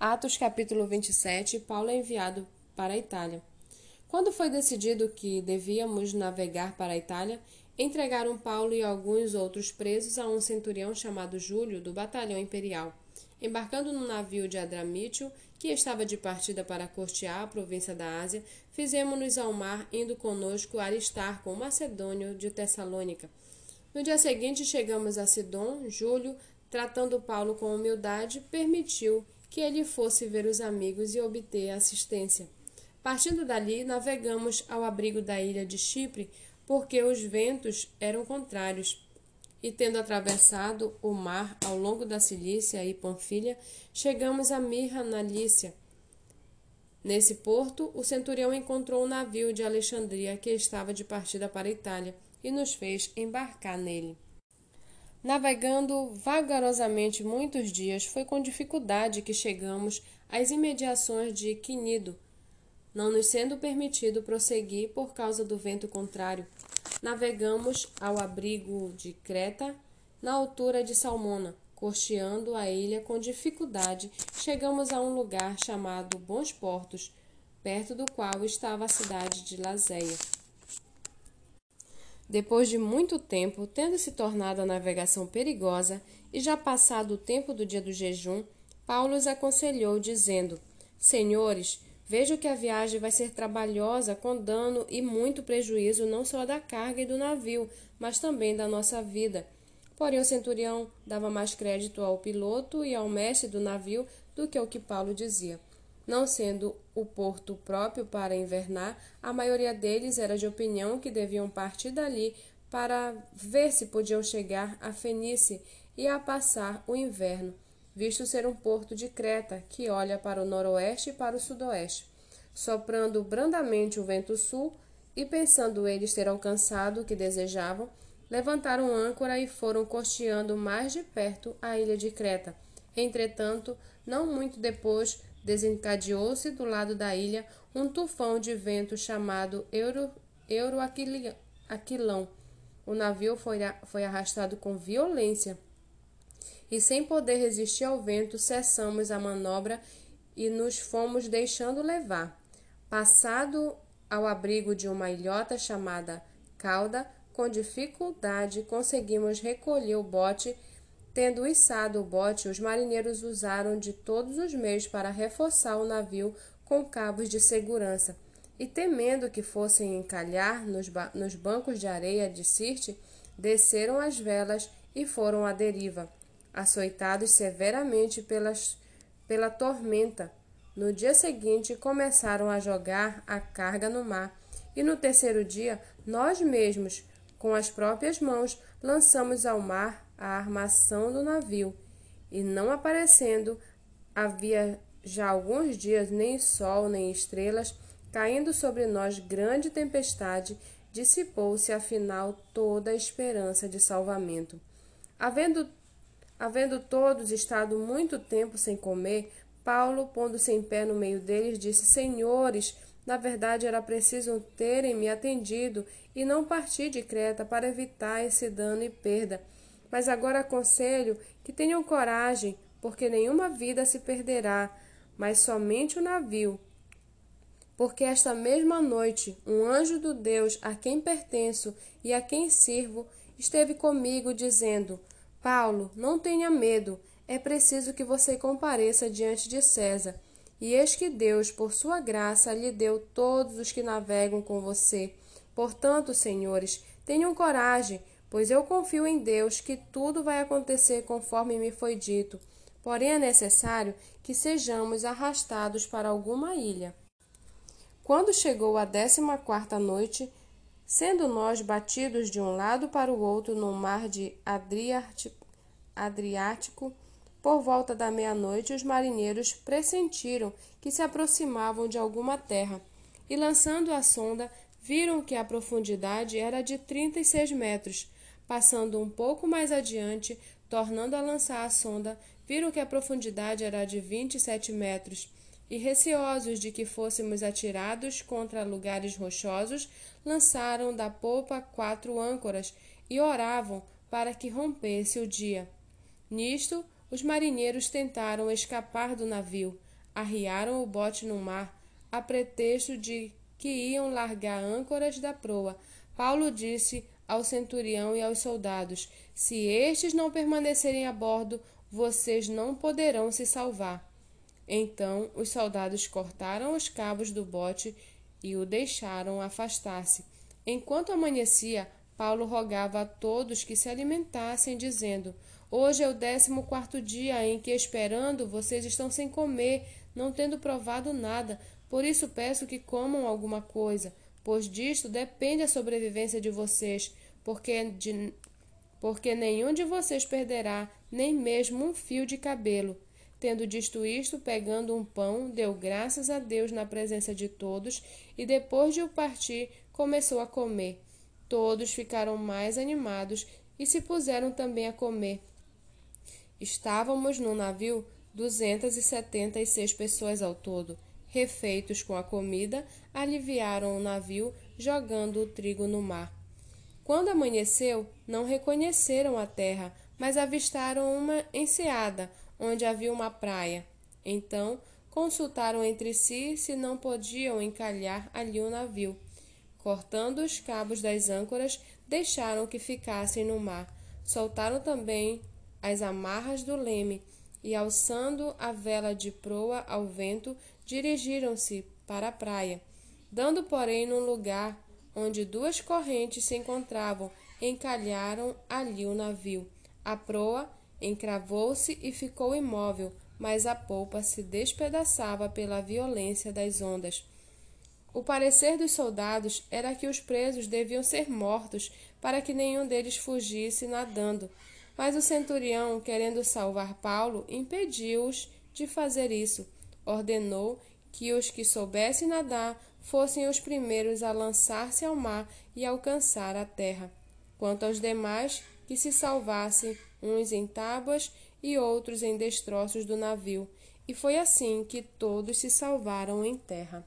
Atos capítulo 27, Paulo é enviado para a Itália. Quando foi decidido que devíamos navegar para a Itália, entregaram Paulo e alguns outros presos a um centurião chamado Júlio, do batalhão imperial. Embarcando no navio de Adramítio, que estava de partida para costear a província da Ásia, fizemos-nos ao mar, indo conosco Aristarco, um macedônio de Tessalônica. No dia seguinte chegamos a Sidon. Júlio, tratando Paulo com humildade, permitiu que ele fosse ver os amigos e obter assistência. Partindo dali, navegamos ao abrigo da ilha de Chipre, porque os ventos eram contrários. E tendo atravessado o mar ao longo da Cilícia e Panfilha, chegamos a Mirra, na Lícia. Nesse porto, o centurião encontrou um navio de Alexandria que estava de partida para a Itália e nos fez embarcar nele. Navegando vagarosamente muitos dias, foi com dificuldade que chegamos às imediações de Quinido, não nos sendo permitido prosseguir por causa do vento contrário. Navegamos ao abrigo de Creta, na altura de Salmona, costeando a ilha com dificuldade, chegamos a um lugar chamado Bons Portos, perto do qual estava a cidade de Lazéia. Depois de muito tempo, tendo se tornado a navegação perigosa e já passado o tempo do dia do jejum, Paulo os aconselhou, dizendo: Senhores, vejo que a viagem vai ser trabalhosa, com dano e muito prejuízo não só da carga e do navio, mas também da nossa vida. Porém, o centurião dava mais crédito ao piloto e ao mestre do navio do que ao que Paulo dizia. Não sendo o porto próprio para invernar, a maioria deles era de opinião que deviam partir dali para ver se podiam chegar a Fenice e a passar o inverno, visto ser um porto de Creta que olha para o noroeste e para o sudoeste. Soprando brandamente o vento sul e pensando eles ter alcançado o que desejavam, levantaram âncora e foram costeando mais de perto a ilha de Creta. Entretanto, não muito depois, desencadeou-se do lado da ilha um tufão de vento chamado Euro, Euroaquilão. O navio foi, foi arrastado com violência e, sem poder resistir ao vento, cessamos a manobra e nos fomos deixando levar. Passado ao abrigo de uma ilhota chamada Cauda, com dificuldade conseguimos recolher o bote Tendo içado o bote, os marinheiros usaram de todos os meios para reforçar o navio com cabos de segurança, e temendo que fossem encalhar nos, ba nos bancos de areia de Sirte, desceram as velas e foram à deriva, açoitados severamente pelas, pela tormenta. No dia seguinte, começaram a jogar a carga no mar, e no terceiro dia, nós mesmos, com as próprias mãos, lançamos ao mar a armação do navio, e não aparecendo, havia já alguns dias nem sol nem estrelas, caindo sobre nós grande tempestade, dissipou-se afinal toda a esperança de salvamento. Havendo, havendo todos estado muito tempo sem comer, Paulo, pondo-se em pé no meio deles, disse: Senhores, na verdade era preciso terem me atendido e não partir de Creta para evitar esse dano e perda mas agora aconselho que tenham coragem, porque nenhuma vida se perderá, mas somente o navio. Porque esta mesma noite um anjo do Deus a quem pertenço e a quem sirvo esteve comigo, dizendo: Paulo, não tenha medo, é preciso que você compareça diante de César. E eis que Deus, por sua graça, lhe deu todos os que navegam com você. Portanto, senhores, tenham coragem, pois eu confio em Deus que tudo vai acontecer conforme me foi dito. Porém, é necessário que sejamos arrastados para alguma ilha. Quando chegou a décima quarta noite, sendo nós batidos de um lado para o outro no mar de Adriático, por volta da meia-noite, os marinheiros pressentiram que se aproximavam de alguma terra, e lançando a sonda, viram que a profundidade era de trinta e seis metros. Passando um pouco mais adiante, tornando a lançar a sonda, viram que a profundidade era de 27 metros, e receosos de que fôssemos atirados contra lugares rochosos, lançaram da popa quatro âncoras e oravam para que rompesse o dia. Nisto, os marinheiros tentaram escapar do navio, arriaram o bote no mar, a pretexto de que iam largar âncoras da proa. Paulo disse ao centurião e aos soldados: Se estes não permanecerem a bordo, vocês não poderão se salvar. Então os soldados cortaram os cabos do bote e o deixaram afastar-se. Enquanto amanhecia, Paulo rogava a todos que se alimentassem, dizendo: Hoje é o décimo quarto dia em que, esperando, vocês estão sem comer, não tendo provado nada. Por isso peço que comam alguma coisa, pois disto depende a sobrevivência de vocês, porque, de, porque nenhum de vocês perderá nem mesmo um fio de cabelo. Tendo dito isto, pegando um pão, deu graças a Deus na presença de todos e, depois de o partir, começou a comer. Todos ficaram mais animados e se puseram também a comer. Estávamos no navio duzentas e setenta e seis pessoas ao todo. Refeitos com a comida, aliviaram o navio, jogando o trigo no mar. Quando amanheceu, não reconheceram a terra, mas avistaram uma enseada, onde havia uma praia. Então consultaram entre si se não podiam encalhar ali o navio. Cortando os cabos das âncoras, deixaram que ficassem no mar. Soltaram também as amarras do leme e, alçando a vela de proa ao vento, dirigiram-se para a praia. Dando, porém, num lugar onde duas correntes se encontravam, encalharam ali o navio. A proa encravou-se e ficou imóvel, mas a polpa se despedaçava pela violência das ondas. O parecer dos soldados era que os presos deviam ser mortos para que nenhum deles fugisse nadando. Mas o centurião, querendo salvar Paulo, impediu-os de fazer isso. Ordenou que os que soubessem nadar fossem os primeiros a lançar-se ao mar e alcançar a terra. Quanto aos demais, que se salvassem, uns em tábuas e outros em destroços do navio. E foi assim que todos se salvaram em terra.